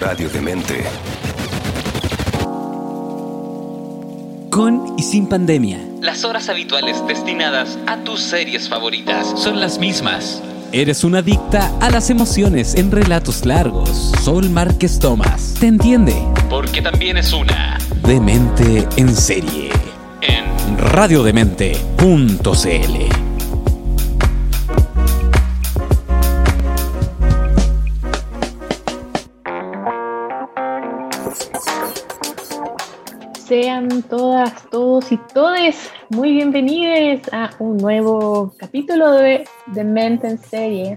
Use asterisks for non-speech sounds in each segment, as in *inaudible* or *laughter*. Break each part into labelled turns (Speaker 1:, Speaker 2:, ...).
Speaker 1: Radio Demente.
Speaker 2: Con y sin pandemia.
Speaker 3: Las horas habituales destinadas a tus series favoritas son las mismas.
Speaker 2: Eres una adicta a las emociones en relatos largos. Sol Márquez Tomás te entiende.
Speaker 3: Porque también es una
Speaker 2: Demente en serie.
Speaker 3: en
Speaker 2: Radiodemente.cl
Speaker 4: Sean todas, todos y todes muy bienvenidos a un nuevo capítulo de The Mente en Serie.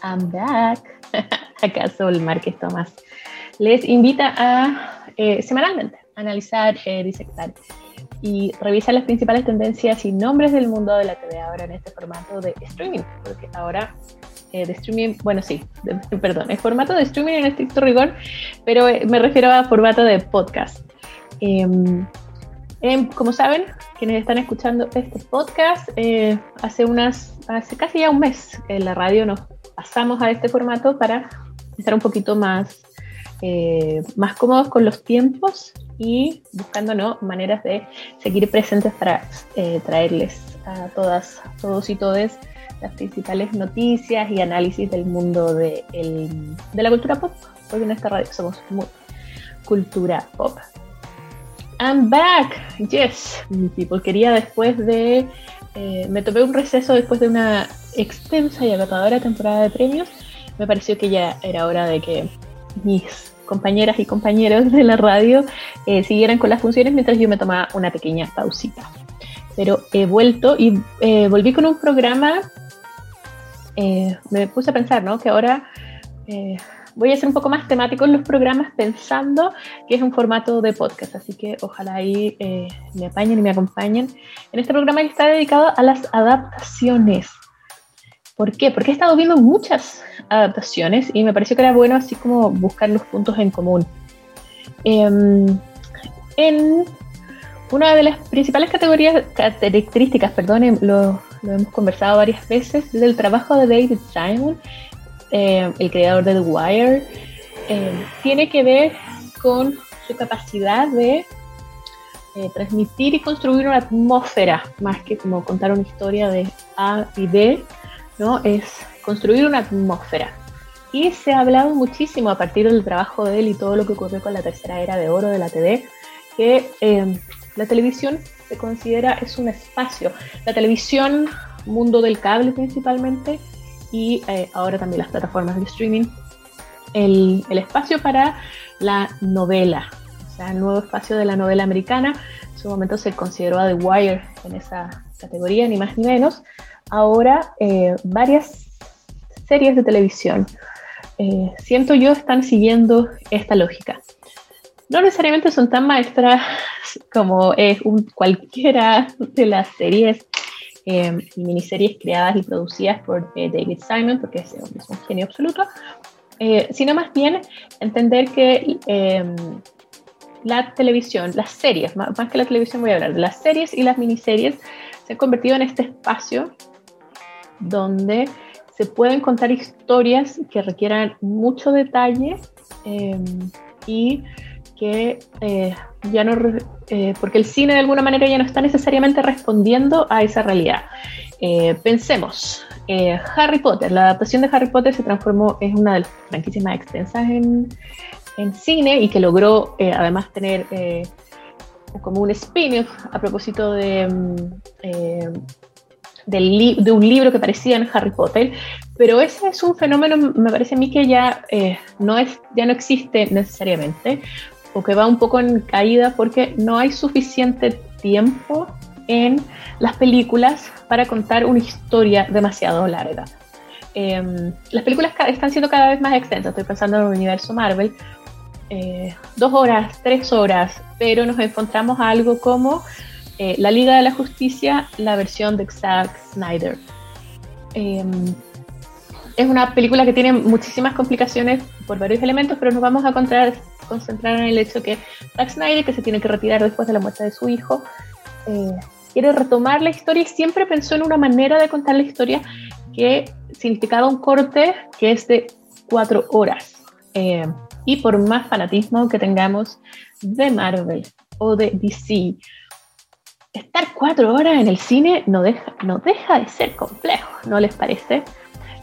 Speaker 4: I'm back. *laughs* Acá Sol Márquez Tomás les invita a eh, semanalmente analizar, eh, disectar y revisar las principales tendencias y nombres del mundo de la TV ahora en este formato de streaming, porque ahora eh, de streaming, bueno, sí, de- perdón, es formato de streaming en estricto rigor, pero eh, me refiero a formato de podcast. Em, em, como saben, quienes están escuchando este podcast, eh, hace unas, hace casi ya un mes en la radio nos pasamos a este formato para estar un poquito más, eh, más cómodos con los tiempos y buscando ¿no? maneras de seguir presentes para eh, traerles a todas, todos y todes las principales noticias y análisis del mundo de, el- de la cultura pop, porque en esta radio somos muy cultura pop. I'm back, yes, my people. Quería después de, eh, me tomé un receso después de una extensa y agotadora temporada de premios. Me pareció que ya era hora de que mis compañeras y compañeros de la radio eh, siguieran con las funciones mientras yo me tomaba una pequeña pausita. Pero he vuelto y eh, volví con un programa. me puse a pensar, ¿no? Que ahora voy a ser un poco más temático en los programas pensando que es un formato de podcast, así que ojalá ahí eh, me apañen y me acompañen en este programa que está dedicado a las adaptaciones. ¿Por qué? Porque he estado viendo muchas adaptaciones y me pareció que era bueno así como buscar los puntos en común. Em, en una de las principales categorías, características, perdón, lo, lo hemos conversado varias veces, del trabajo de David Simon, eh, el creador de The Wire, eh, tiene que ver con su capacidad de eh, transmitir y construir una atmósfera, más que como contar una historia de A y B, ¿no? Es construir una atmósfera. Y se ha hablado muchísimo a partir del trabajo de él y todo lo que ocurrió con la tercera era de oro de la TV, que eh, la televisión se considera es un espacio. La televisión, mundo del cable principalmente, y eh, ahora también las plataformas de streaming, el, el espacio para la novela, o sea, el nuevo espacio de la novela americana. En su momento se consideró a The Wire en esa categoría, ni más ni menos. Ahora, eh, varias series de televisión, eh, siento yo, están siguiendo esta lógica. No necesariamente son tan maestras como es un, cualquiera de las series eh, miniseries creadas y producidas por eh, David Simon, porque es un genio absoluto, eh, sino más bien entender que eh, la televisión, las series, más, más que la televisión voy a hablar las series y las miniseries, se han convertido en este espacio donde se pueden contar historias que requieran mucho detalle eh, y que eh, ya no, eh, porque el cine de alguna manera ya no está necesariamente respondiendo a esa realidad. Eh, pensemos, Harry Potter, la adaptación de Harry Potter se transformó en una de las franquicias más extensas en, en cine y que logró además tener como un spin-off a propósito de, mm, del de un libro que parecía en Harry Potter, pero ese es un fenómeno, me parece a mí que ya, no, es, ya no existe necesariamente, o que va un poco en caída porque no hay suficiente tiempo en las películas para contar una historia demasiado larga. Eh, las películas están siendo cada vez más extensas, estoy pensando en el universo Marvel, eh, dos horas, tres horas, pero nos encontramos algo como eh, La Liga de la Justicia, la versión de Zack Snyder. Es una película que tiene muchísimas complicaciones por varios elementos, pero nos vamos a concentrar en el hecho que Zack Snyder, que se tiene que retirar después de la muerte de su hijo, eh, quiere retomar la historia y siempre pensó en una manera de contar la historia que significaba un corte que es de cuatro horas. eh, y por más fanatismo que tengamos de Marvel o de DC, estar cuatro horas en el cine no deja, no deja de ser complejo, ¿no les parece?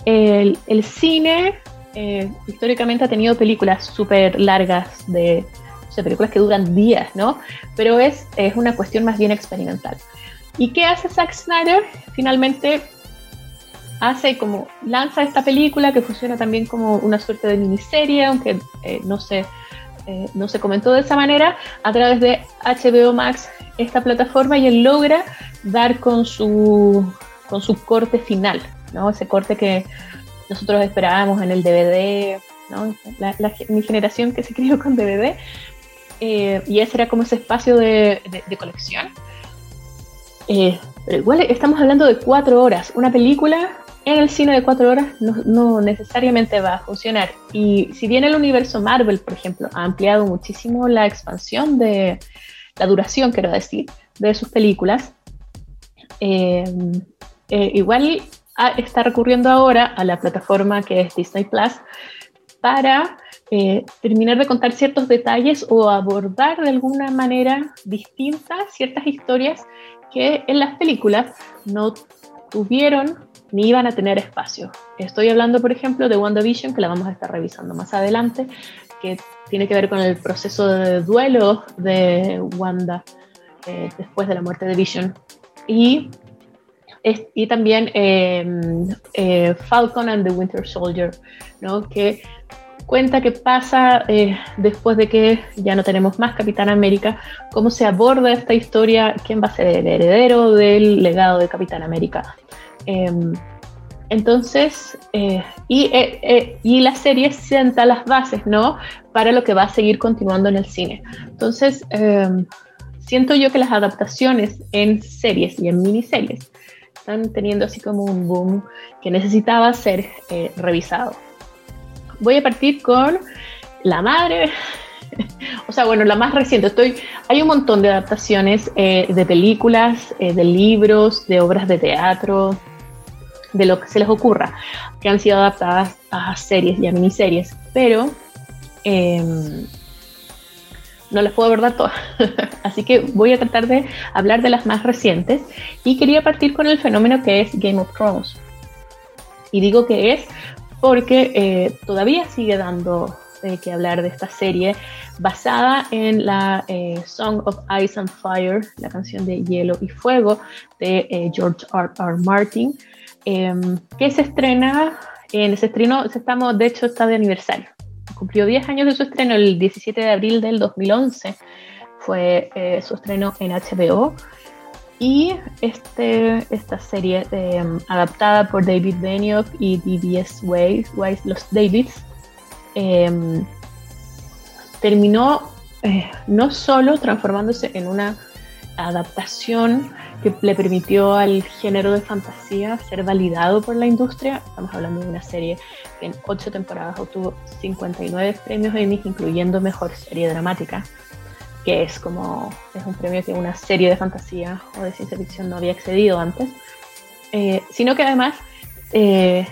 Speaker 4: El, cine eh, históricamente ha tenido películas súper largas de películas que duran días, ¿no? Pero es, es una cuestión más bien experimental. ¿Y qué hace Zack Snyder? Finalmente hace como, lanza esta película que funciona también como una suerte de miniserie, aunque eh, no, se, eh, no se comentó de esa manera, a través de HBO Max, esta plataforma, y él logra dar con su, con su corte final, ¿no? Ese corte que nosotros esperábamos en el DVD, ¿no? mi generación que se crió con DVD, eh, y ese era como ese espacio de, colección. Eh, pero igual estamos hablando de cuatro horas. Una película en el cine de cuatro horas no, necesariamente va a funcionar. Y si bien el universo Marvel, por ejemplo, ha ampliado muchísimo la expansión de la duración, quiero decir, de sus películas, eh, igual está recurriendo ahora a la plataforma que es Disney Plus para eh, terminar de contar ciertos detalles o abordar de alguna manera distinta ciertas historias que en las películas no tuvieron ni iban a tener espacio. Estoy hablando, por ejemplo, de WandaVision, que la vamos a estar revisando más adelante, que tiene que ver con el proceso de duelo de Wanda eh, después de la muerte de Vision. Y, y también eh, Falcon and the Winter Soldier, ¿no? que cuenta qué pasa eh, después de que ya no tenemos más Capitán América, cómo se aborda esta historia, quién va a ser el heredero del legado de Capitán América. Em, entonces, eh, y, y, la serie sienta las bases, ¿no? Para lo que va a seguir continuando en el cine. Entonces, em, siento yo que las adaptaciones en series y en miniseries están teniendo así como un boom que necesitaba ser revisado voy a partir con La Madre. *laughs* o sea, bueno, la más reciente. Estoy, hay un montón de adaptaciones eh, de películas, eh, de libros, de obras de teatro, de lo que se les ocurra, que han sido adaptadas a series y a miniseries, pero em, no las puedo abordar todas. *laughs* Así que voy a tratar de hablar de las más recientes y quería partir con el fenómeno que es Game of Thrones. Y digo que es porque eh, todavía sigue dando eh, que hablar de esta serie basada en la eh, Song of Ice and Fire, la canción de Hielo y Fuego de George R. R. Martin, em, que se estrena, en ese estreno, estamos, de hecho está de aniversario, cumplió 10 años de su estreno el 17 de abril del 2011, fue su estreno en HBO y este, esta serie em, adaptada por David Benioff y DBS Weiss, los Davids, em, terminó eh, no solo transformándose en una adaptación que le permitió al género de fantasía ser validado por la industria. Estamos hablando de una serie que en ocho temporadas obtuvo 59 premios Emmy, incluyendo Mejor Serie Dramática que es como es un premio que una serie de fantasía o de ciencia ficción no había accedido antes, eh, sino que además eh,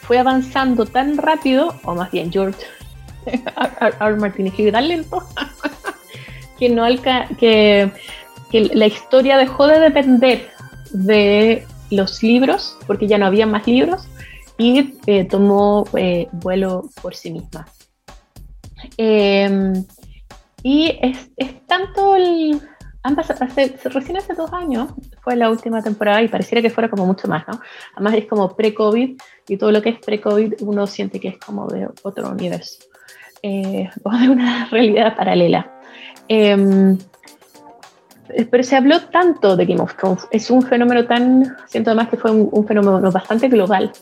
Speaker 4: fue avanzando tan rápido, o más bien George *laughs* R. Martin escribe tan lento, que, no que, que la historia dejó de depender de los libros, porque ya no había más libros, y eh, tomó vuelo por sí misma. Em, y es, es tanto el... Han pasado, recién hace dos años fue la última temporada y pareciera que fuera como mucho más, ¿no? Además es como pre-COVID y todo lo que es pre-COVID uno siente que es como de otro universo eh, *laughs* o de una realidad paralela. Em, pero se habló tanto de Game of Thrones, es un fenómeno tan, siento además que fue un fenómeno bastante global,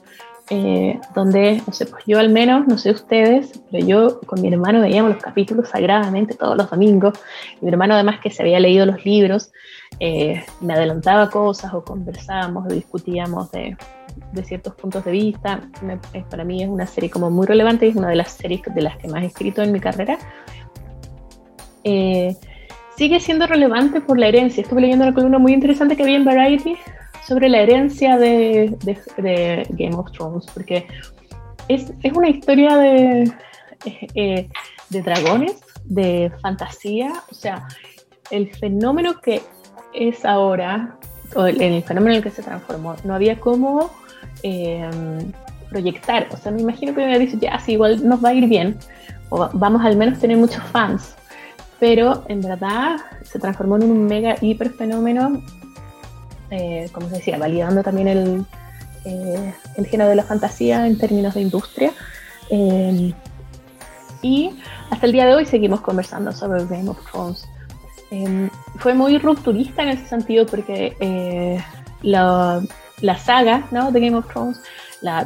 Speaker 4: eh, donde, no sé, pues yo al menos, no sé ustedes, pero yo con mi hermano veíamos los capítulos sagradamente todos los domingos. Mi hermano además que se había leído los libros, eh, me adelantaba cosas o conversábamos o discutíamos de, de ciertos puntos de vista. Eh, para mí es una serie como muy relevante y es una de las series de las que más he escrito en mi carrera. Sigue siendo relevante por la herencia. Estuve leyendo una columna muy interesante que vi en Variety sobre la herencia de, Game of Thrones, porque es, una historia de, eh, de dragones, de fantasía, o sea, el fenómeno que es ahora, o el, fenómeno en el que se transformó, no había cómo em, proyectar, o sea, me imagino que me hubiera dicho, ya, sí, igual nos va a ir bien, o vamos al menos a tener muchos fans, pero en verdad se transformó en un mega hiper fenómeno, eh, como se decía, validando también el, eh, género de la fantasía en términos de industria. Eh, y hasta el día de hoy seguimos conversando sobre Game of Thrones. fue muy rupturista en ese sentido porque la, la, saga ¿no? de Game of Thrones, la,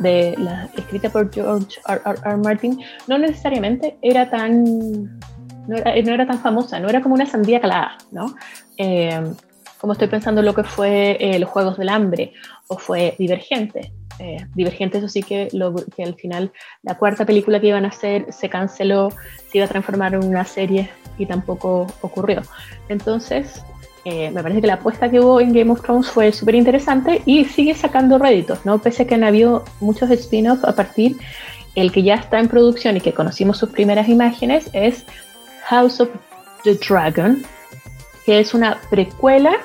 Speaker 4: escrita por George R. R. Martin, no necesariamente era tan no era, tan famosa, no era como una sandía calada, ¿no? Eh, como estoy pensando en lo que fue eh, Los Juegos del Hambre o fue Divergente. Eh, Divergente, eso sí que, lo, que al final la cuarta película que iban a hacer se canceló, se iba a transformar en una serie y tampoco ocurrió. Entonces, me parece que la apuesta que hubo en Game of Thrones fue súper interesante y sigue sacando réditos, ¿no? Pese a que han habido muchos spin-offs a partir, el que ya está en producción y que conocimos sus primeras imágenes es House of the Dragon, que es una precuela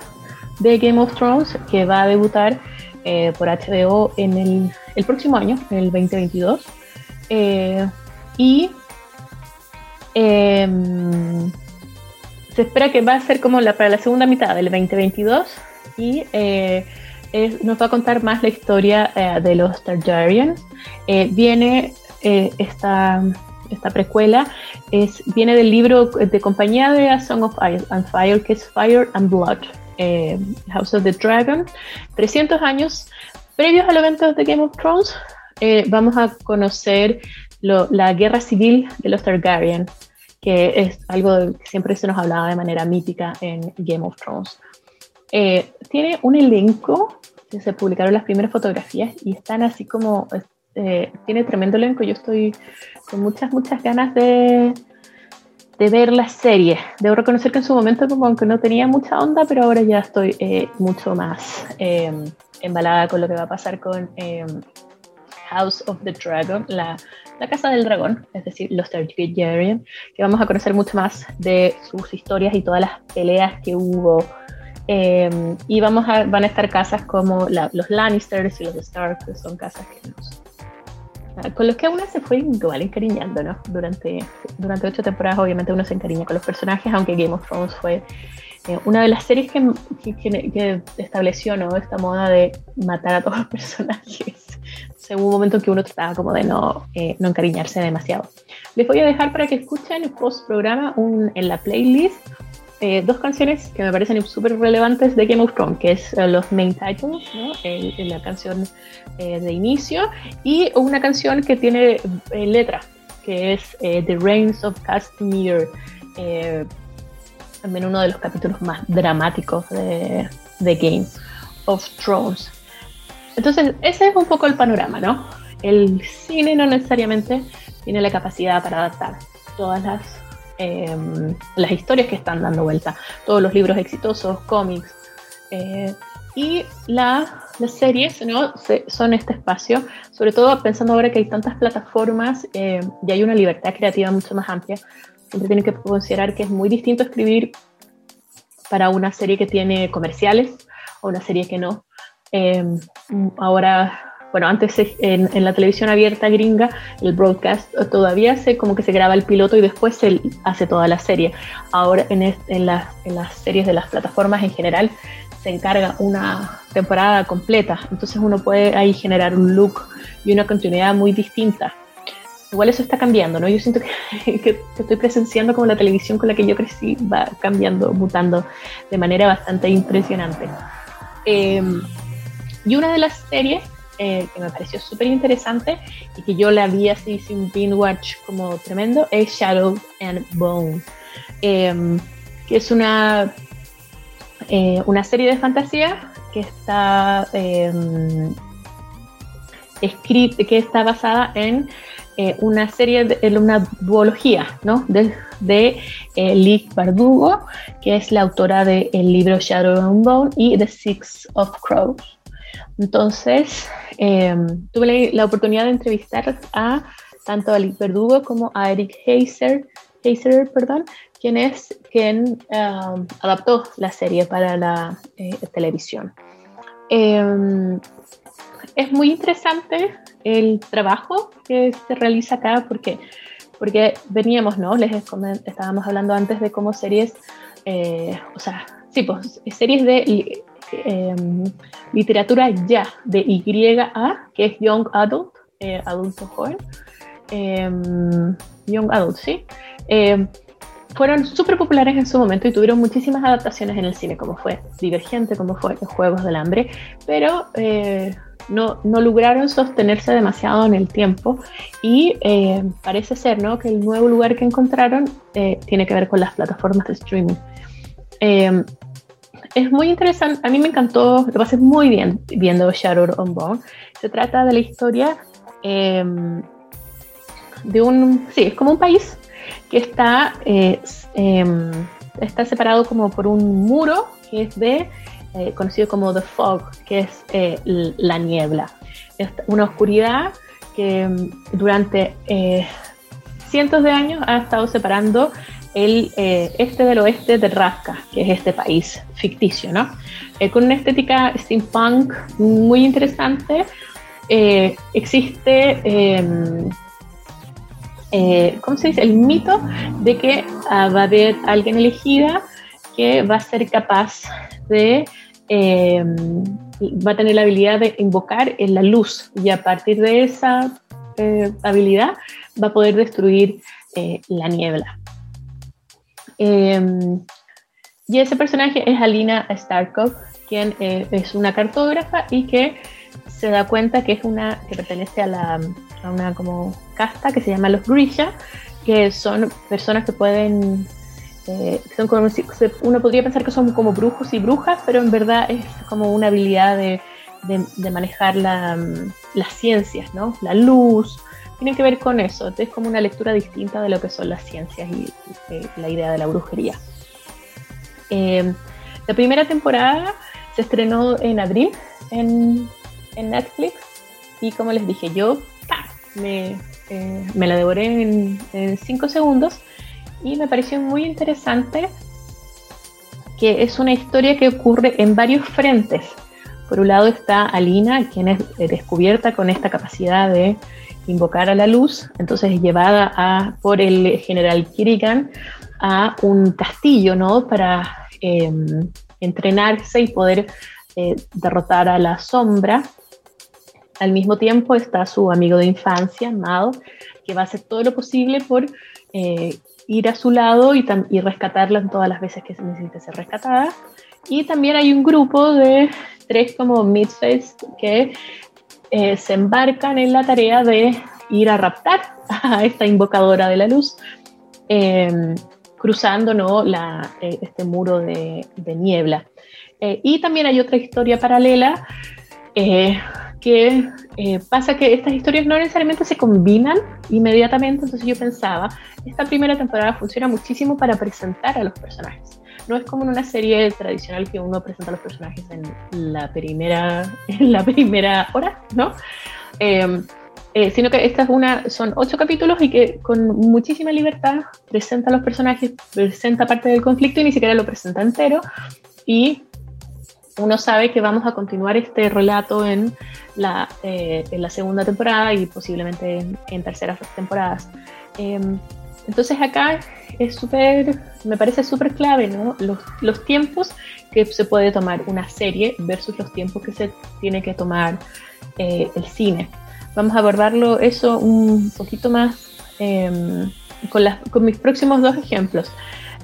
Speaker 4: de Game of Thrones que va a debutar eh, por HBO en el, próximo año, en el 2022. Eh, y em, se espera que va a ser como la, para la segunda mitad del 2022 y eh, nos va a contar más la historia de los Targaryen. viene esta esta precuela, es, viene del libro de compañía de A Song of Ice and Fire, que es Fire and Blood, eh, House of the Dragon. 300 años previos al evento de Game of Thrones, eh, vamos a conocer la guerra civil de los Targaryen, que es algo que siempre se nos hablaba de manera mítica en Game of Thrones. Eh, tiene un elenco, se publicaron las primeras fotografías y están así como eh, tiene tremendo elenco. Yo estoy con muchas, muchas ganas de, ver la serie. Debo reconocer que en su momento como aunque no tenía mucha onda, pero ahora ya estoy eh, mucho más em, embalada con lo que va a pasar con em, House of the Dragon, la, la, Casa del Dragón, es decir, los Targaryen, que vamos a conocer mucho más de sus historias y todas las peleas que hubo. Em, y vamos a, van a estar casas como los Lannisters y los Stark, que son casas que nos con los que uno se fue igual encariñando, ¿no? Durante, durante ocho temporadas, obviamente, uno se encariña con los personajes, aunque Game of Thrones fue eh, una de las series que, que, estableció, ¿no? Esta moda de matar a todos los personajes. *laughs* O hubo un momento que uno trataba como de no, eh, no encariñarse demasiado. Les voy a dejar para que escuchen post programa un, en la playlist eh, dos canciones que me parecen súper relevantes de Game of Thrones, que es eh, los main titles, ¿no? la canción eh, de inicio, y una canción que tiene letra, que es The Reigns of Castamere, también uno de los capítulos más dramáticos de, de Game of Thrones. Entonces, ese es un poco el panorama, ¿no? El cine no necesariamente tiene la capacidad para adaptar todas las Em, las historias que están dando vuelta, todos los libros exitosos, cómics. Eh, y las series ¿no? son este espacio, sobre todo pensando ahora que hay tantas plataformas eh, y hay una libertad creativa mucho más amplia. Siempre tienen que considerar que es muy distinto escribir para una serie que tiene comerciales o una serie que no. Em, ahora bueno, antes en, la televisión abierta gringa, el broadcast todavía se como que se graba el piloto y después se hace toda la serie. Ahora en, en, las, en las series de las plataformas en general se encarga una temporada completa, entonces uno puede ahí generar un look y una continuidad muy distinta. Igual eso está cambiando, ¿no? Yo siento que, *laughs* que, estoy presenciando como la televisión con la que yo crecí va cambiando, mutando de manera bastante impresionante. Em, y una de las series eh, que me pareció súper interesante y que yo la vi así sin binge watch como tremendo es Shadow and Bone, em, que es una, eh, una serie de fantasía que está em, que está basada en eh, una serie, de, en una duología, ¿no? De, de Bardugo, que es la autora del libro Shadow and Bone y The Six of Crows. Entonces, em, tuve la, oportunidad de entrevistar a tanto a Alice Verdugo como a Eric Heiser, Heiser perdón, quien es quien um, adaptó la serie para la eh, televisión. Em, es muy interesante el trabajo que se realiza acá porque, porque veníamos, ¿no? Les estábamos hablando antes de cómo series, eh, o sea, sí, pues series de em, literatura ya, de YA, que es Young Adult, eh, adulto joven, em, Young Adult, ¿sí? Em, fueron súper populares en su momento y tuvieron muchísimas adaptaciones en el cine, como fue Divergente, como fue Juegos del Hambre, pero eh, no, no, lograron sostenerse demasiado en el tiempo y parece ser ¿no? que el nuevo lugar que encontraron eh, tiene que ver con las plataformas de streaming. Es muy interesante, a mí me encantó, lo pasé muy bien viendo Shadow on Bone. Se trata de la historia em, de un, sí, es como un país que está, eh, em, está separado como por un muro que es de, eh, conocido como The Fog, que es eh, la niebla. Es una oscuridad que em, durante cientos de años ha estado separando el este del oeste de Rasca, que es este país ficticio, ¿no? con una estética steampunk muy interesante. existe em, eh, ¿cómo se dice? El mito de que ah, va a haber alguien elegida que va a ser capaz de, eh, va a tener la habilidad de invocar en la luz y a partir de esa eh, habilidad va a poder destruir la niebla. Em, y ese personaje es Alina Starkov, quien es una cartógrafa y que se da cuenta que es una que pertenece a, la, a una como casta que se llama los Grisha, que son personas que pueden eh, son como, uno podría pensar que son como brujos y brujas, pero en verdad es como una habilidad de, de, manejar la, las ciencias, ¿no? La luz, tiene que ver con eso. Es como una lectura distinta de lo que son las ciencias y, la idea de la brujería. Eh, la primera temporada se estrenó en abril en, en Netflix y como les dije, yo me, eh, me, la devoré en, en cinco segundos y me pareció muy interesante que es una historia que ocurre en varios frentes. Por un lado está Alina, quien es descubierta con esta capacidad de invocar a la luz, entonces es llevada por el general Kirigan a un castillo, ¿no? Para em, entrenarse y poder eh, derrotar a la sombra. Al mismo tiempo está su amigo de infancia, Mao, que va a hacer todo lo posible por eh, ir a su lado y, y rescatarla en todas las veces que se necesite ser rescatada. Y también hay un grupo de tres como midface que eh, se embarcan en la tarea de ir a raptar a esta invocadora de la luz, em, cruzando ¿no? la, eh, este muro de, de niebla. y también hay otra historia paralela que eh, pasa que estas historias no necesariamente se combinan inmediatamente, entonces yo pensaba, esta primera temporada funciona muchísimo para presentar a los personajes. No es como en una serie tradicional que uno presenta a los personajes en la primera, *laughs* en la primera hora, ¿no? Em, eh, sino que esta es una, son ocho capítulos y que con muchísima libertad presenta a los personajes, presenta parte del conflicto y ni siquiera lo presenta entero. Y uno sabe que vamos a continuar este relato en la, eh, en la segunda temporada y posiblemente en, terceras temporadas. Em, entonces acá es súper, me parece súper clave, ¿no? Los, los, tiempos que se puede tomar una serie versus los tiempos que se tiene que tomar eh, el cine. Vamos a abordarlo eso un poquito más em, con, las, con mis próximos dos ejemplos.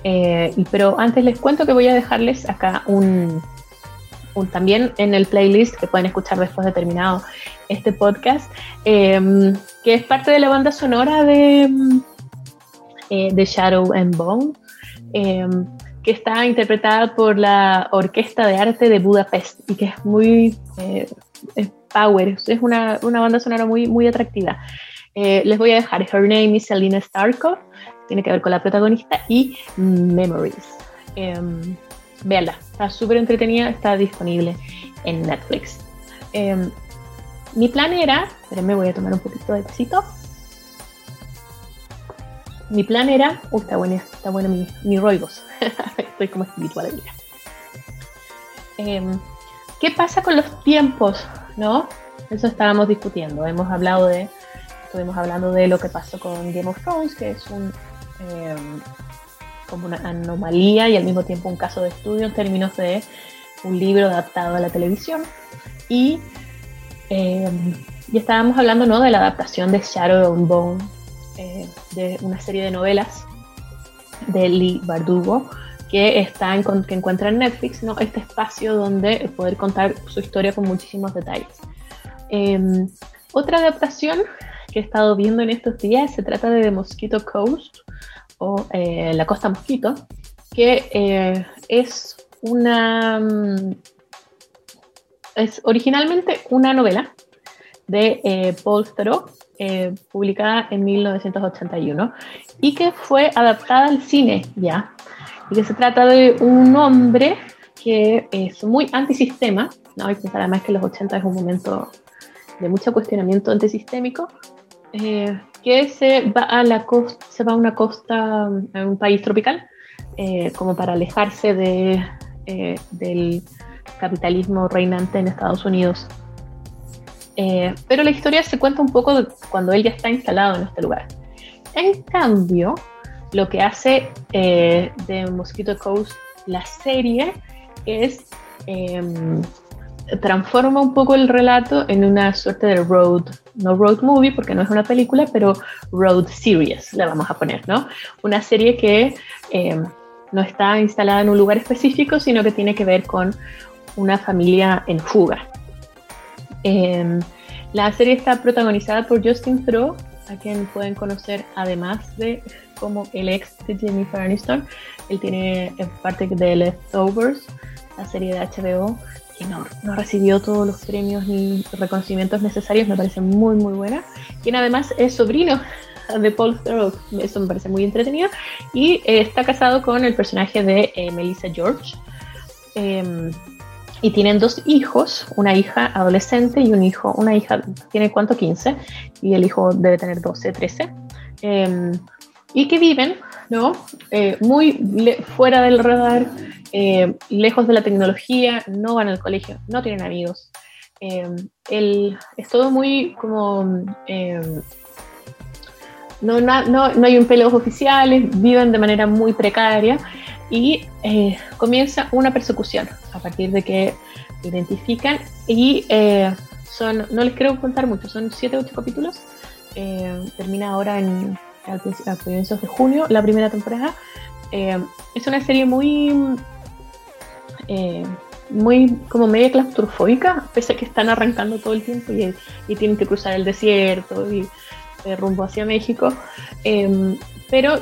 Speaker 4: Eh, pero antes les cuento que voy a dejarles acá un, también en el playlist que pueden escuchar después de terminado este podcast, em, que es parte de la banda sonora de, eh, de Shadow and Bone, em, que está interpretada por la Orquesta de Arte de Budapest y que es muy eh, power, es una, una, banda sonora muy, muy atractiva. Eh, les voy a dejar Her Name is Selina Starkov, tiene que ver con la protagonista, y Memories. Em, véanla, está súper entretenida, está disponible en Netflix. Em, mi plan era, espérenme, voy a tomar un poquito de tecito. Mi plan era, está bueno, está bueno mi, mi roibos, *laughs* estoy como espiritual ahora. Em, ¿Qué pasa con los tiempos? ¿No? Eso estábamos discutiendo. Hemos hablado de, estuvimos hablando de lo que pasó con Game of Thrones, que es un em, como una anomalía y al mismo tiempo un caso de estudio en términos de un libro adaptado a la televisión. Y, em, y estábamos hablando ¿no? de la adaptación de Shadow and Bone, eh, de una serie de novelas de Lee Bardugo, que está en, que encuentra en Netflix, ¿no? este espacio donde poder contar su historia con muchísimos detalles. Em, otra adaptación que he estado viendo en estos días se trata de The Mosquito Coast o eh, La Costa Mosquito, que eh, es una... Mm, es originalmente una novela de eh, Paul Theroux, publicada en 1981, y que fue adaptada al cine ya y que se trata de un hombre que es muy antisistema, ¿no? que pensar además que los 80 es un momento de mucho cuestionamiento antisistémico, eh, que se va a la costa, se va a una costa, a un país tropical, eh, como para alejarse de, eh, del capitalismo reinante en Estados Unidos. Pero la historia se cuenta un poco de cuando él ya está instalado en este lugar. En cambio, lo que hace eh, de Mosquito Coast la serie es em, transforma un poco el relato en una suerte de road, no road movie porque no es una película, pero road series, le vamos a poner, ¿no? Una serie que em, no está instalada en un lugar específico, sino que tiene que ver con una familia en fuga. Em, la serie está protagonizada por Justin Theroux, a quien pueden conocer además de como el ex de Jennifer Aniston. Él tiene parte de Leftovers, la serie de HBO, que no, recibió todos los premios ni reconocimientos necesarios, me parece muy muy buena. Quien además es sobrino *laughs* de Paul Theroux, eso me parece muy entretenido. Y eh, está casado con el personaje de eh, Melissa George. Em, y tienen dos hijos, una hija adolescente y un hijo, una hija tiene cuánto, 15, y el hijo debe tener 12, 13 y que viven ¿no? Eh, muy fuera del radar, eh, lejos de la tecnología, no van al colegio, no tienen amigos. Eh, es todo muy como... No, no, no, hay pelos oficiales, viven de manera muy precaria y comienza una persecución a partir de que identifican y son, no les quiero contar mucho, son 7 o 8 capítulos, termina ahora en a comienzos de junio, la primera temporada. Eh, es una serie muy, eh, muy como media claustrofóbica, pese a que están arrancando todo el tiempo y, tienen que cruzar el desierto y eh, rumbo hacia México. pero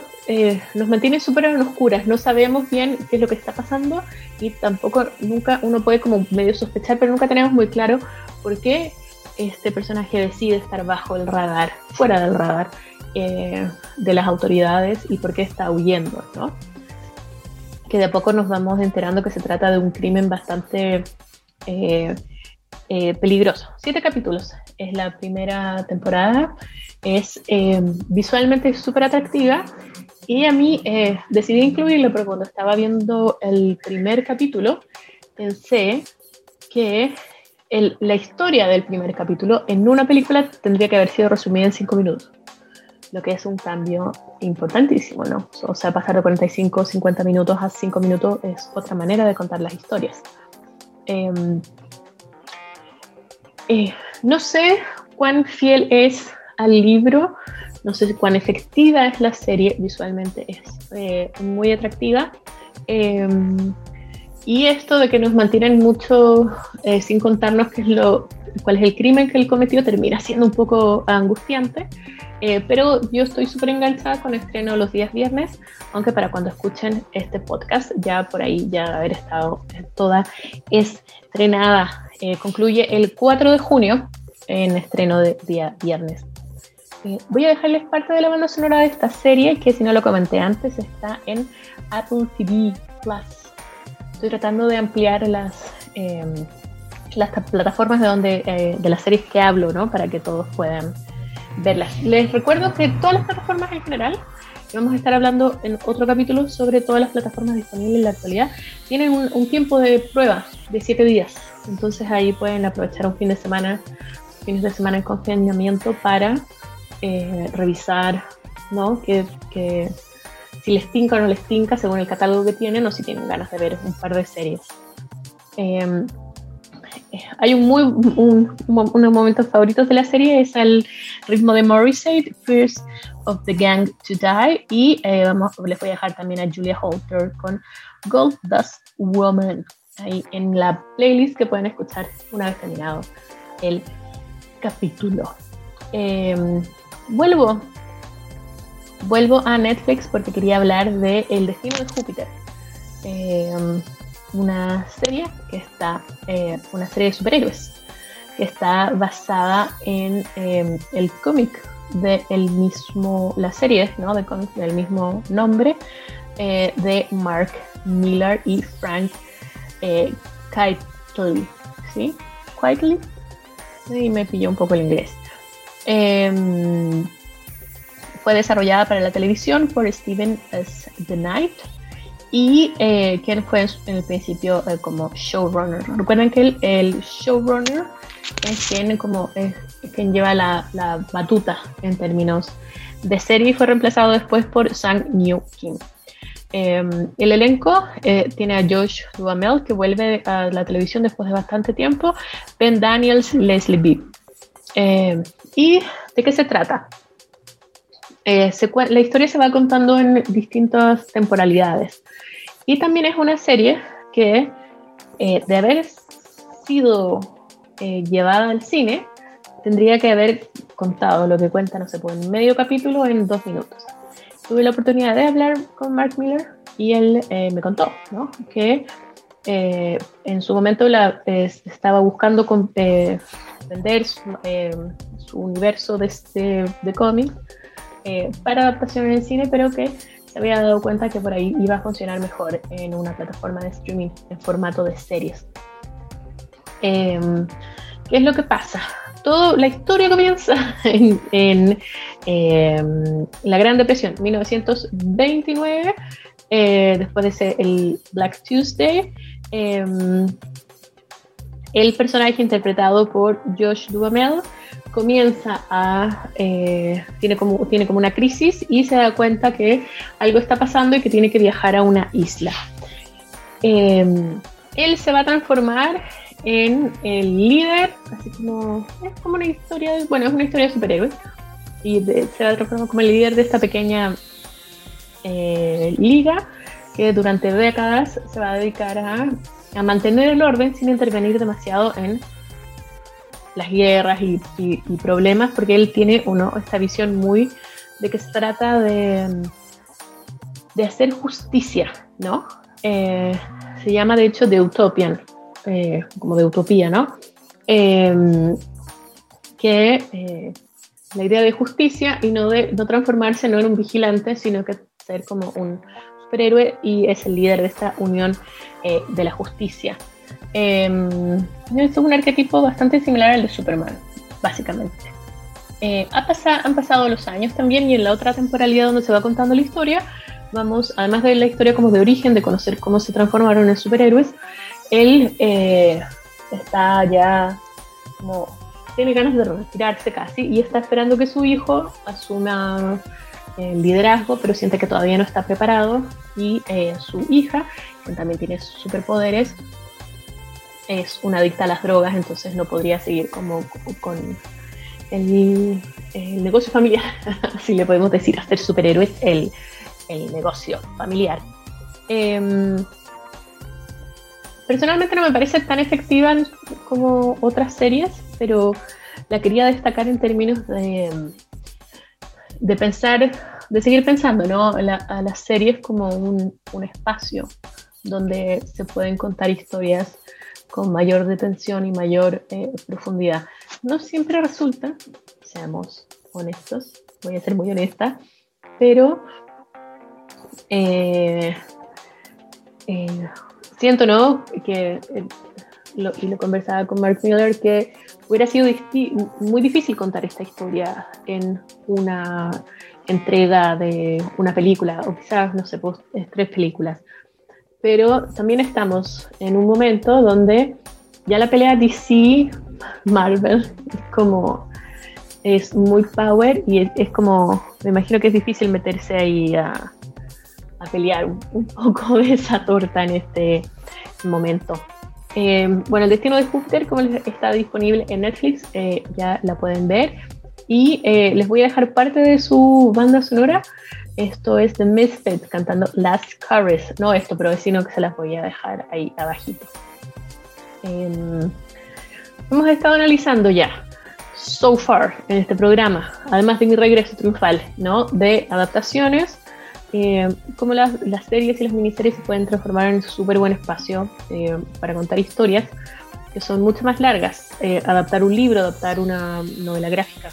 Speaker 4: nos mantiene súper en oscuras, no sabemos bien qué es lo que está pasando y tampoco nunca uno puede como medio sospechar, pero nunca tenemos muy claro por qué este personaje decide estar bajo el radar, fuera del radar. Eh, de las autoridades y por qué está huyendo, ¿no? Que de a poco nos vamos enterando que se trata de un crimen bastante eh, eh, peligroso. Siete capítulos es la primera temporada, es visualmente súper atractiva y a mí decidí incluirlo, pero cuando estaba viendo el primer capítulo pensé que la historia del primer capítulo en una película tendría que haber sido resumida en cinco minutos lo que es un cambio importantísimo, ¿no? O sea, pasar de 45 o 50 minutos a 5 minutos es otra manera de contar las historias. Em, eh, no sé cuán fiel es al libro, no sé cuán efectiva es la serie, visualmente es eh, muy atractiva. Em, y esto de que nos mantienen mucho eh, sin contarnos qué es lo, cuál es el crimen que él cometió termina siendo un poco angustiante. Eh, pero yo estoy súper enganchada con estreno los días viernes, aunque para cuando escuchen este podcast ya por ahí ya haber estado toda estrenada. Eh, concluye el 4 de junio en estreno de día viernes. Eh, voy a dejarles parte de la banda sonora de esta serie, que si no lo comenté antes, está en Apple TV Plus. Estoy tratando de ampliar las, em, las plataformas de, donde, de las series que hablo, ¿no? Para que todos puedan verlas. Les recuerdo que todas las plataformas en general vamos a estar hablando en otro capítulo sobre todas las plataformas disponibles en la actualidad. Tienen un, tiempo de prueba de 7 días, entonces ahí pueden aprovechar un fin de semana, fines de semana en confinamiento para eh, revisar, ¿no? Que, que si les tinca o no les tinca según el catálogo que tienen o si tienen ganas de ver un par de series. Em, hay un muy un, unos momentos favoritos de la serie es el ritmo de Morrissey, First of the Gang to Die y eh, vamos, les voy a dejar también a Julia Holter con Gold Dust Woman ahí en la playlist que pueden escuchar una vez terminado el capítulo. Em, vuelvo vuelvo a Netflix porque quería hablar de El destino de Júpiter. Em, una serie que está, eh, una serie de superhéroes, que está basada en em, el cómic de el mismo, la serie, ¿no? De cómic del mismo nombre, eh, de Mark Miller y Frank eh, Keightley, ¿sí? Keightley, y me pilló un poco el inglés. Em, fue desarrollada para la televisión por Steven S. The Knight y eh, fue en el principio eh, como showrunner. Recuerden que el, el showrunner es quien, como, es quien lleva la, la, batuta en términos de serie y fue reemplazado después por Sang New Kim. Em, el elenco eh, tiene a Josh Duhamel, que vuelve a la televisión después de bastante tiempo, Ben Daniels, Leslie B. Em, ¿Y de qué se trata? Eh, la historia se va contando en distintas temporalidades. Y también es una serie que, eh, de haber sido eh, llevada al cine, tendría que haber contado lo que cuenta, no sé, por pues, medio capítulo en dos minutos. Tuve la oportunidad de hablar con Mark Miller y él me contó ¿no? que en su momento la, estaba buscando vender su, su, universo de, este, de cómics eh, para adaptación en el cine, pero que se había dado cuenta que por ahí iba a funcionar mejor en una plataforma de streaming en formato de series. Em, ¿Qué es lo que pasa? Todo, la historia comienza *laughs* en, em, la Gran Depresión, 1929, eh, después de ser el Black Tuesday. Em, el personaje interpretado por Josh Duhamel comienza a, eh, tiene, como, tiene como una crisis y se da cuenta que algo está pasando y que tiene que viajar a una isla. Em, él se va a transformar en el líder, así como, es como una historia, bueno, es una historia de superhéroes, y se va a transformar como el líder de esta pequeña eh, liga que durante décadas se va a dedicar a, a mantener el orden sin intervenir demasiado en las guerras y, problemas, porque él tiene uno, esta visión muy de que se trata de, de hacer justicia, ¿no? Eh, se llama de hecho de Utopian, eh, como de utopía, ¿no? Em, que eh, la idea de justicia y no de no transformarse no en un vigilante, sino que ser como un superhéroe y es el líder de esta unión de la justicia. Eh, es un arquetipo bastante similar al de Superman, básicamente. Eh, ha han pasado los años también y en la otra temporalidad donde se va contando la historia, vamos, además de la historia como de origen, de conocer cómo se transformaron en superhéroes, él eh, está ya como tiene ganas de retirarse casi y está esperando que su hijo asuma el liderazgo, pero siente que todavía no está preparado y eh, su hija, que también tiene superpoderes, es una adicta a las drogas, entonces no podría seguir como con el, negocio familiar, *laughs* si le podemos decir, hacer superhéroes el, el negocio familiar. Em, personalmente no me parece tan efectiva como otras series, pero la quería destacar en términos de, de pensar, de seguir pensando ¿no? a, las series como un, un espacio donde se pueden contar historias con mayor detención y mayor eh, profundidad. No siempre resulta, seamos honestos, voy a ser muy honesta, pero eh, eh, siento, ¿no? Que, lo, y lo conversaba con Mark Miller, que hubiera sido muy difícil contar esta historia en una entrega de una película, o quizás, no sé, pues, tres películas. Pero también estamos en un momento donde ya la pelea DC Marvel es como es muy power y es, como me imagino que es difícil meterse ahí a, a pelear un, poco de esa torta en este momento. Eh, bueno, el destino de Júpiter, como les está disponible en Netflix, eh, ya la pueden ver. Y eh, les voy a dejar parte de su banda sonora. Esto es The Misfits cantando Last Chorus. No esto, pero sino que se las voy a dejar ahí abajito. Em, hemos estado analizando ya so far en este programa, además de mi regreso triunfal, ¿no? De adaptaciones, eh, cómo las, series y las miniseries se pueden transformar en un súper buen espacio eh, para contar historias que son mucho más largas. Eh, adaptar un libro, adaptar una novela gráfica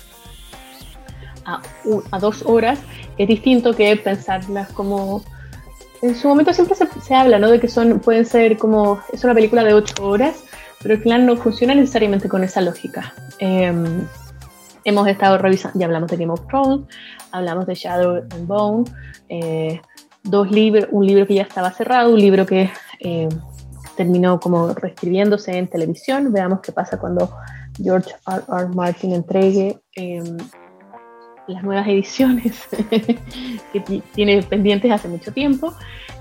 Speaker 4: a, a, dos horas es distinto que pensarlas como... En su momento siempre se, habla, ¿no? De que son, pueden ser como... Es una película de ocho horas pero el plan no funciona necesariamente con esa lógica. Em, hemos estado revisando, ya hablamos de Game of Thrones, hablamos de Shadow and Bone, eh, dos libros, un libro que ya estaba cerrado, un libro que eh, terminó como reescribiéndose en televisión. Veamos qué pasa cuando George R. R. Martin entregue em, las nuevas ediciones *laughs* que tiene pendientes hace mucho tiempo.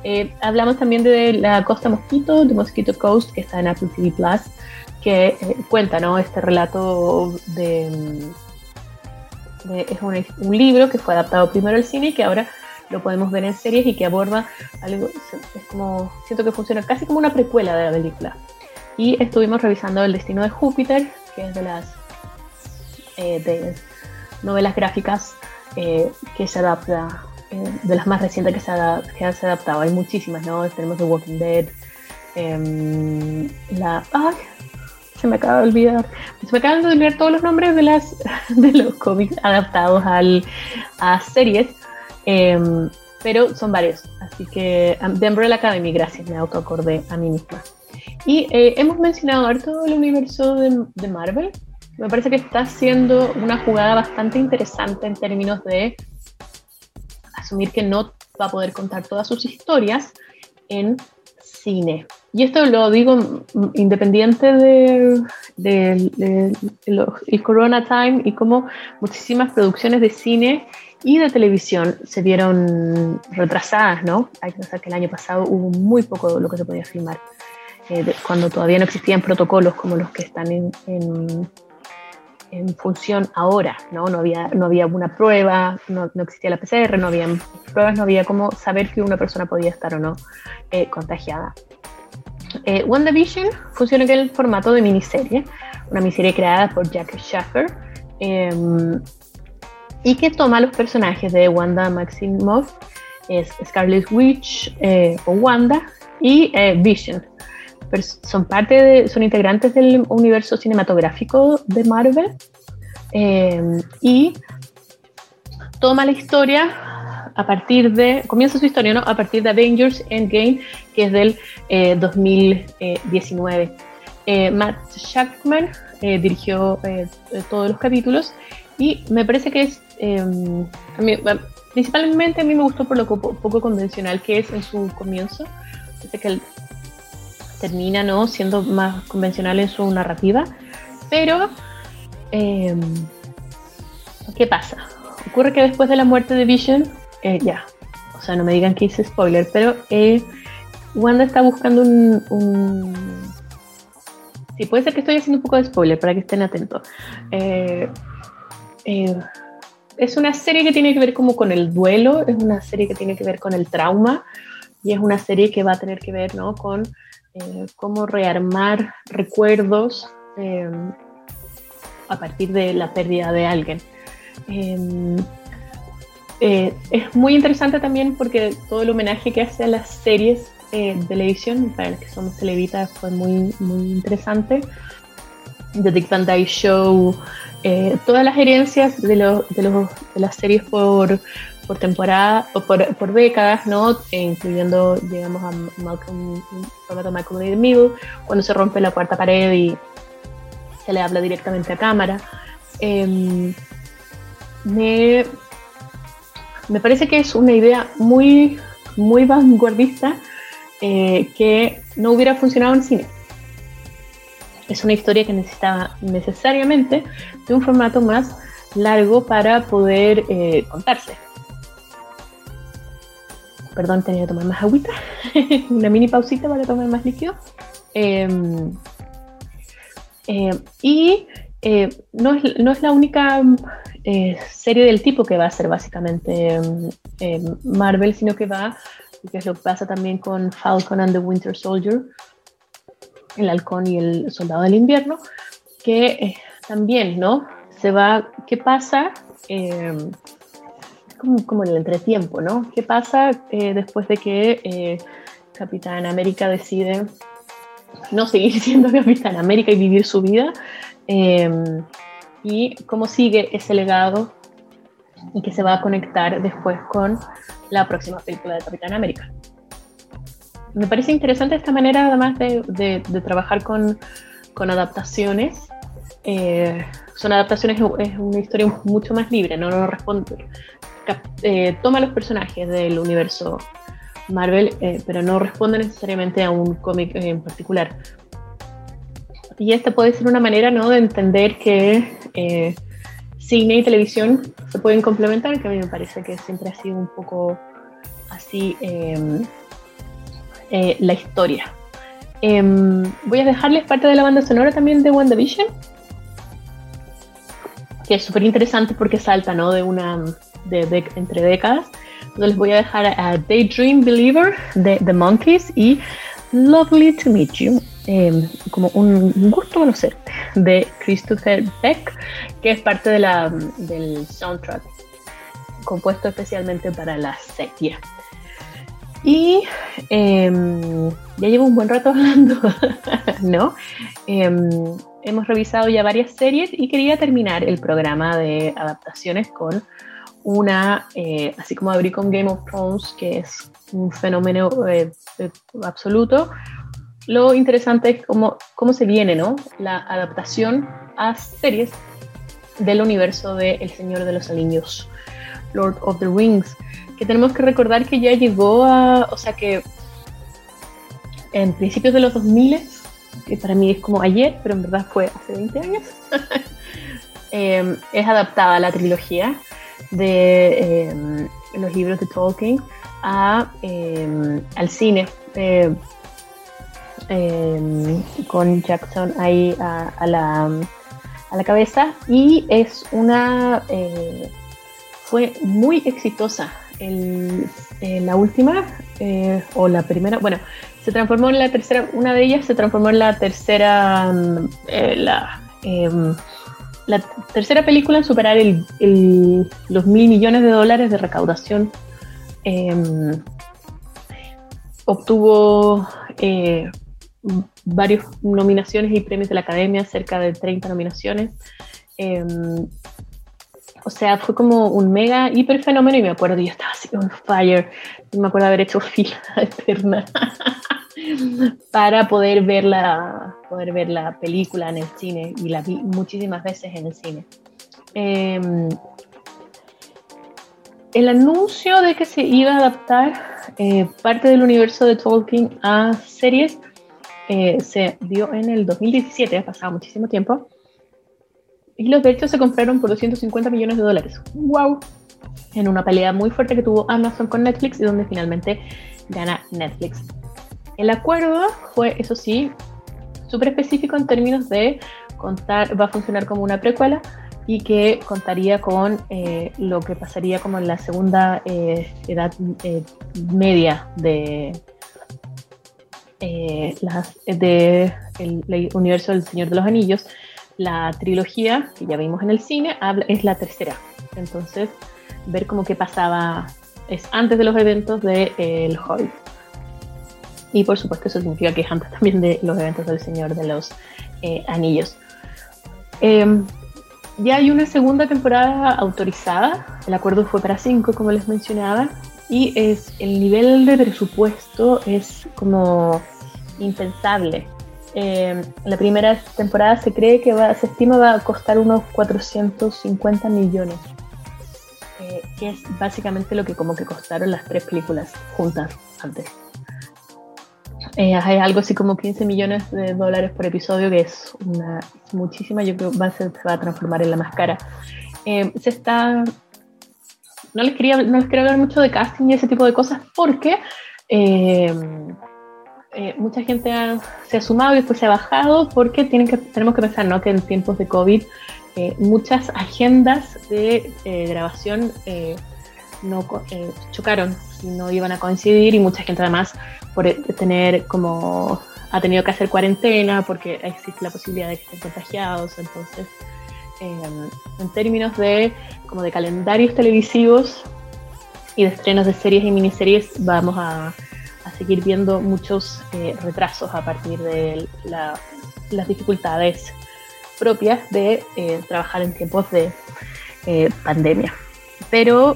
Speaker 4: Eh, hablamos también de la Costa Mosquito, de Mosquito Coast, que está en Apple TV Plus, que eh, cuenta ¿no? este relato de, es un, libro que fue adaptado primero al cine y que ahora lo podemos ver en series y que aborda algo, es como, siento que funciona casi como una precuela de la película. Y estuvimos revisando El Destino de Júpiter, que es de las eh, de novelas gráficas que se adapta eh, de las más recientes que se, ha, que se adaptado. Hay muchísimas, ¿no? Tenemos The Walking Dead, em, la... ¡Ay! Se me acaba de olvidar. Se me acaban de olvidar todos los nombres de, las, *laughs* de los cómics adaptados al, a series. Em, pero son varios. Así que The Umbrella Academy, gracias, me autoacordé a mí misma. Y eh, hemos mencionado todo el universo de, de, Marvel. Me parece que está siendo una jugada bastante interesante en términos de asumir que no va a poder contar todas sus historias en cine. Y esto lo digo independiente de, el Corona Time y cómo muchísimas producciones de cine y de televisión se vieron retrasadas, ¿no? Hay que pensar que el año pasado hubo muy poco de lo que se podía filmar, eh, cuando todavía no existían protocolos como los que están en función ahora, ¿no? No había, no había una prueba, no, no, existía la PCR, no había pruebas, no había cómo saber que una persona podía estar o no eh, contagiada. Eh, WandaVision funciona en el formato de miniserie, una miniserie creada por Jack Schaffer em, y que toma los personajes de Wanda Maximoff, es Scarlet Witch eh, o Wanda y Vision, son parte de, son integrantes del universo cinematográfico de Marvel eh, y toma la historia a partir de, comienza su historia, ¿no? A partir de Avengers Endgame, que es del 2019. Eh, eh, Matt Shackman dirigió todos los capítulos y me parece que es, principalmente a mí me gustó por lo poco, convencional que es en su comienzo. Que el, termina ¿no? siendo más convencional en su narrativa, pero em, ¿qué pasa? Ocurre que después de la muerte de Vision, eh, ya, o sea, no me digan que hice spoiler, pero eh, Wanda está buscando un, un... Sí, puede ser que estoy haciendo un poco de spoiler para que estén atentos. Eh, es una serie que tiene que ver como con el duelo, es una serie que tiene que ver con el trauma y es una serie que va a tener que ver ¿no? con eh, cómo rearmar recuerdos eh, a partir de la pérdida de alguien. Em, eh, es muy interesante también porque todo el homenaje que hace a las series de televisión, para las que somos televitas, fue muy, muy interesante. The Dick Van Dyke Show, todas las herencias de, de, los, de las series por, por temporada o por, por décadas, ¿no? E incluyendo, llegamos a Malcolm, Malcolm in the Middle, cuando se rompe la cuarta pared y se le habla directamente a cámara. Em, me me parece que es una idea muy, muy vanguardista eh, que no hubiera funcionado en cine. Es una historia que necesitaba necesariamente de un formato más largo para poder eh, contarse. Perdón, tenía que tomar más agüita. *laughs* una mini pausita para tomar más líquido. Em, eh, y no es, no, es, la única serie del tipo que va a ser básicamente em, Marvel, sino que va que es lo que pasa también con Falcon and the Winter Soldier, el halcón y el soldado del invierno, que eh, también, ¿no? Se va, ¿qué pasa? Eh, como, como, en el entretiempo, ¿no? ¿Qué pasa eh, después de que Capitán América decide no seguir *laughs* siendo Capitán América y vivir su vida? y cómo sigue ese legado y que se va a conectar después con la próxima película de Capitán América. Me parece interesante esta manera además de, de, trabajar con, con adaptaciones. Eh, son adaptaciones, es una historia mucho más libre, no, no responde, eh, toma los personajes del universo Marvel, eh, pero no responde necesariamente a un cómic en particular. Y esta puede ser una manera ¿no? de entender que cine y televisión se pueden complementar, que a mí me parece que siempre ha sido un poco así em, eh, la historia. Em, voy a dejarles parte de la banda sonora también de WandaVision, que es súper interesante porque salta ¿no? de una de, entre décadas. Entonces les voy a dejar a Daydream Believer de The Monkeys y Lovely to Meet You, em, como un gusto conocerte, de Christopher Beck, que es parte de la, del soundtrack compuesto especialmente para la serie. Y em, ya llevo un buen rato hablando, *laughs* ¿no? Em, hemos revisado ya varias series y quería terminar el programa de adaptaciones con una, eh, así como abrí con Game of Thrones, que es un fenómeno eh, eh, absoluto. Lo interesante es cómo, cómo se viene, ¿no? La adaptación a series del universo de El Señor de los Anillos, Lord of the Rings, que tenemos que recordar que ya llegó a, o sea que en principios de los 2000, que para mí es como ayer, pero en verdad fue hace 20 años, *laughs* em, es adaptada a la trilogía de em, los libros de Tolkien a, em, al cine. con Jackson ahí a, la, a, la, cabeza y es una eh, fue muy exitosa el, eh, la última eh, o la primera, bueno, se transformó en la tercera, una de ellas se transformó en la tercera, eh, la, em, la tercera película en superar el, los mil millones de dólares de recaudación. Em, obtuvo varias nominaciones y premios de la Academia, cerca de 30 nominaciones. Em, o sea, fue como un mega hiper fenómeno y me acuerdo, yo estaba así on fire. me acuerdo haber hecho fila *laughs* eterna para poder ver, la, poder ver la película en el cine y la vi muchísimas veces en el cine. Em, el anuncio de que se iba a adaptar eh, parte del universo de Tolkien a series eh, se dio en el 2017, ha pasado muchísimo tiempo. Y los derechos se compraron por 250 millones de dólares. ¡Wow! En una pelea muy fuerte que tuvo Amazon con Netflix y donde finalmente gana Netflix. El acuerdo fue, eso sí, súper específico en términos de contar, va a funcionar como una precuela y que contaría con eh, lo que pasaría como en la segunda eh, edad eh, media de, de el, universo del Señor de los Anillos, la trilogía que ya vimos en el cine es la tercera. Entonces, ver cómo que pasaba es antes de los eventos de El Hobbit. Y por supuesto eso significa que también de los eventos del Señor de los eh, Anillos. Em, ya hay una segunda temporada autorizada. El acuerdo fue para cinco, como les mencionaba. Y es el nivel de presupuesto es como impensable eh, la primera temporada se cree que va, se estima va a costar unos 450 millones. eh, que es básicamente lo que como que costaron las tres películas juntas antes. Eh, hay algo así como 15 millones de dólares por episodio, que es una muchísima, yo creo que va a se va a transformar en la más cara. Eh, se está... No les, quería, no les quería hablar mucho de casting y ese tipo de cosas porque mucha gente se ha sumado y después se ha bajado porque tienen que, tenemos que pensar ¿no? que en tiempos de COVID muchas agendas de grabación no chocaron y no iban a coincidir y mucha gente además por e, tener como ha tenido que hacer cuarentena porque existe la posibilidad de que estén contagiados. Entonces em, en términos de como de calendarios televisivos y de estrenos de series y miniseries vamos a, a seguir viendo muchos eh, retrasos a partir de las dificultades propias de eh, trabajar en tiempos de eh, pandemia. Pero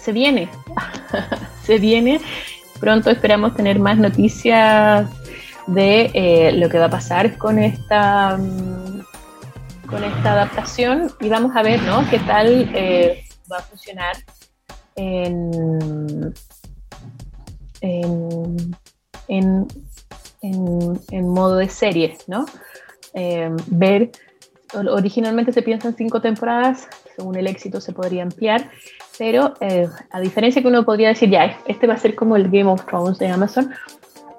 Speaker 4: se viene, *laughs* se viene. Pronto esperamos tener más noticias de eh, lo que va a pasar con esta, mm, con esta adaptación y vamos a ver ¿no? qué tal eh, va a funcionar en, en, en, modo de serie, ¿no? Eh, ver, originalmente se piensa en cinco temporadas, según el éxito se podría ampliar, pero eh, a diferencia que uno podría decir, ya, este va a ser como el Game of Thrones de Amazon,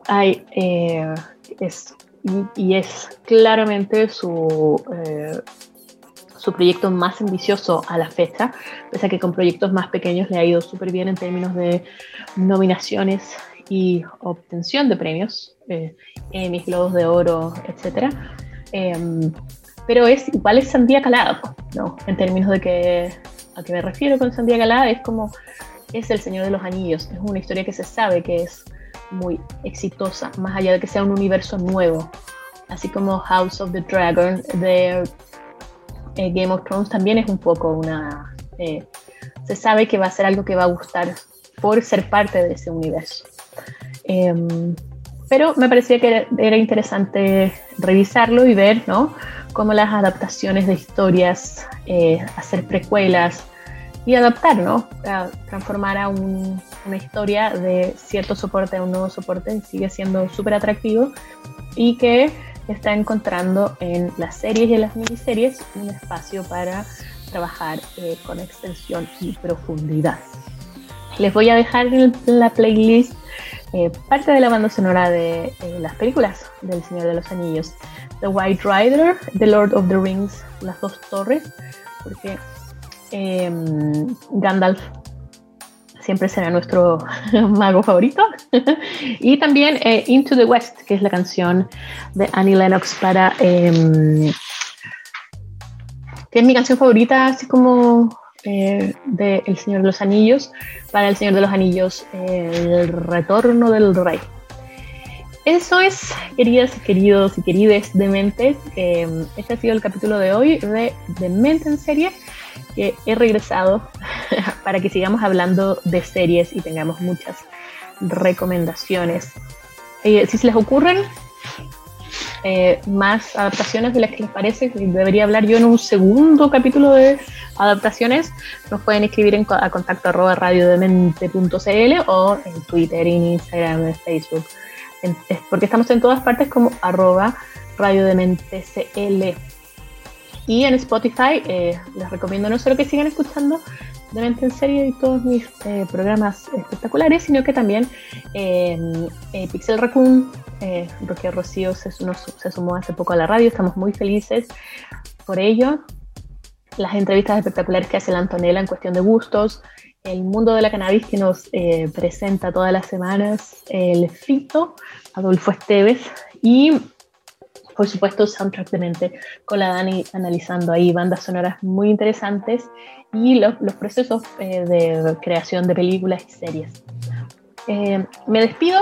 Speaker 4: hay, eh, es, y, es claramente su, eh, su proyecto más ambicioso a la fecha, pese a que con proyectos más pequeños le ha ido súper bien en términos de nominaciones y obtención de premios, Emmys, Globos de Oro, etc. Em, pero es igual es sandía calada, ¿no? En términos de que a qué me refiero con Sandía Galá es como es El Señor de los Anillos. Es una historia que se sabe que es muy exitosa, más allá de que sea un universo nuevo. Así como House of the Dragon de eh, Game of Thrones también es un poco una... Eh, se sabe que va a ser algo que va a gustar por ser parte de ese universo. Em, pero me parecía que era, interesante revisarlo y ver, ¿no? Cómo las adaptaciones de historias, eh, hacer precuelas y adaptar, ¿no? transformar a una historia de cierto soporte a un nuevo soporte sigue siendo súper atractivo y que está encontrando en las series y en las miniseries un espacio para trabajar eh, con extensión y profundidad. Les voy a dejar en la playlist eh, parte de la banda sonora de eh, las películas del Señor de los Anillos. The White Rider, The Lord of the Rings, Las Dos Torres, porque em, Gandalf siempre será nuestro *laughs* mago favorito. *laughs* y también eh, Into the West, que es la canción de Annie Lennox para... Em, que es mi canción favorita, así como eh, de El Señor de los Anillos para El Señor de los Anillos, El Retorno del Rey. Eso es, queridas, queridos y querides dementes. Eh, este ha sido el capítulo de hoy de Demente en serie, que he regresado *laughs* para que sigamos hablando de series y tengamos muchas recomendaciones. Eh, si se les ocurren eh, más adaptaciones de las que les parece que debería hablar yo en un segundo capítulo de adaptaciones, nos pueden escribir en, a contacto arroba radiodemente.cl o en Twitter, Instagram, en Facebook, porque estamos en todas partes como arroba radiodementecl. Y en Spotify eh, les recomiendo no solo que sigan escuchando Demente en Serie y todos mis eh, programas espectaculares, sino que también eh, Pixel Raccoon, porque Rocío se, se sumó hace poco a la radio, estamos muy felices por ello. Las entrevistas espectaculares que hace la Antonella en cuestión de gustos, el mundo de la cannabis que nos presenta todas las semanas, el Fito, Adolfo Esteves y por supuesto, soundtrack de con la Dani analizando ahí bandas sonoras muy interesantes y los, los procesos eh, de creación de películas y series. Eh, me despido,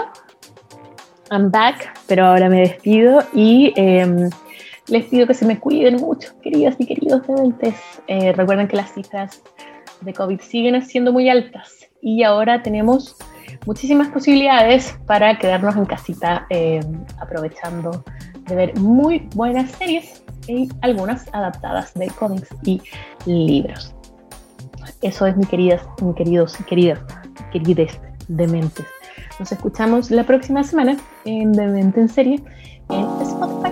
Speaker 4: I'm back, pero ahora me despido y em, les pido que se me cuiden mucho, queridas y queridos dementes. Eh, recuerden que las cifras de COVID siguen siendo muy altas y ahora tenemos muchísimas posibilidades para quedarnos en casita aprovechando de ver muy buenas series y algunas adaptadas de cómics y libros. Eso es, mi queridas, mi queridos, queridas, querides dementes. Nos escuchamos la próxima semana en Demente en Serie en Spotify.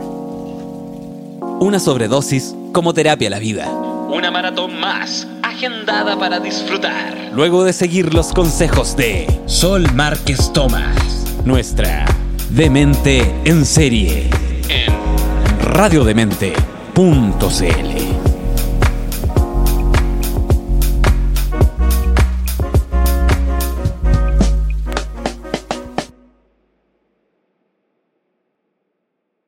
Speaker 2: Una sobredosis como terapia a la vida.
Speaker 3: Una maratón más, agendada para disfrutar.
Speaker 2: Luego de seguir los consejos de Sol Márquez Tomás, nuestra Demente en Serie
Speaker 3: En
Speaker 2: radiodemente.cl.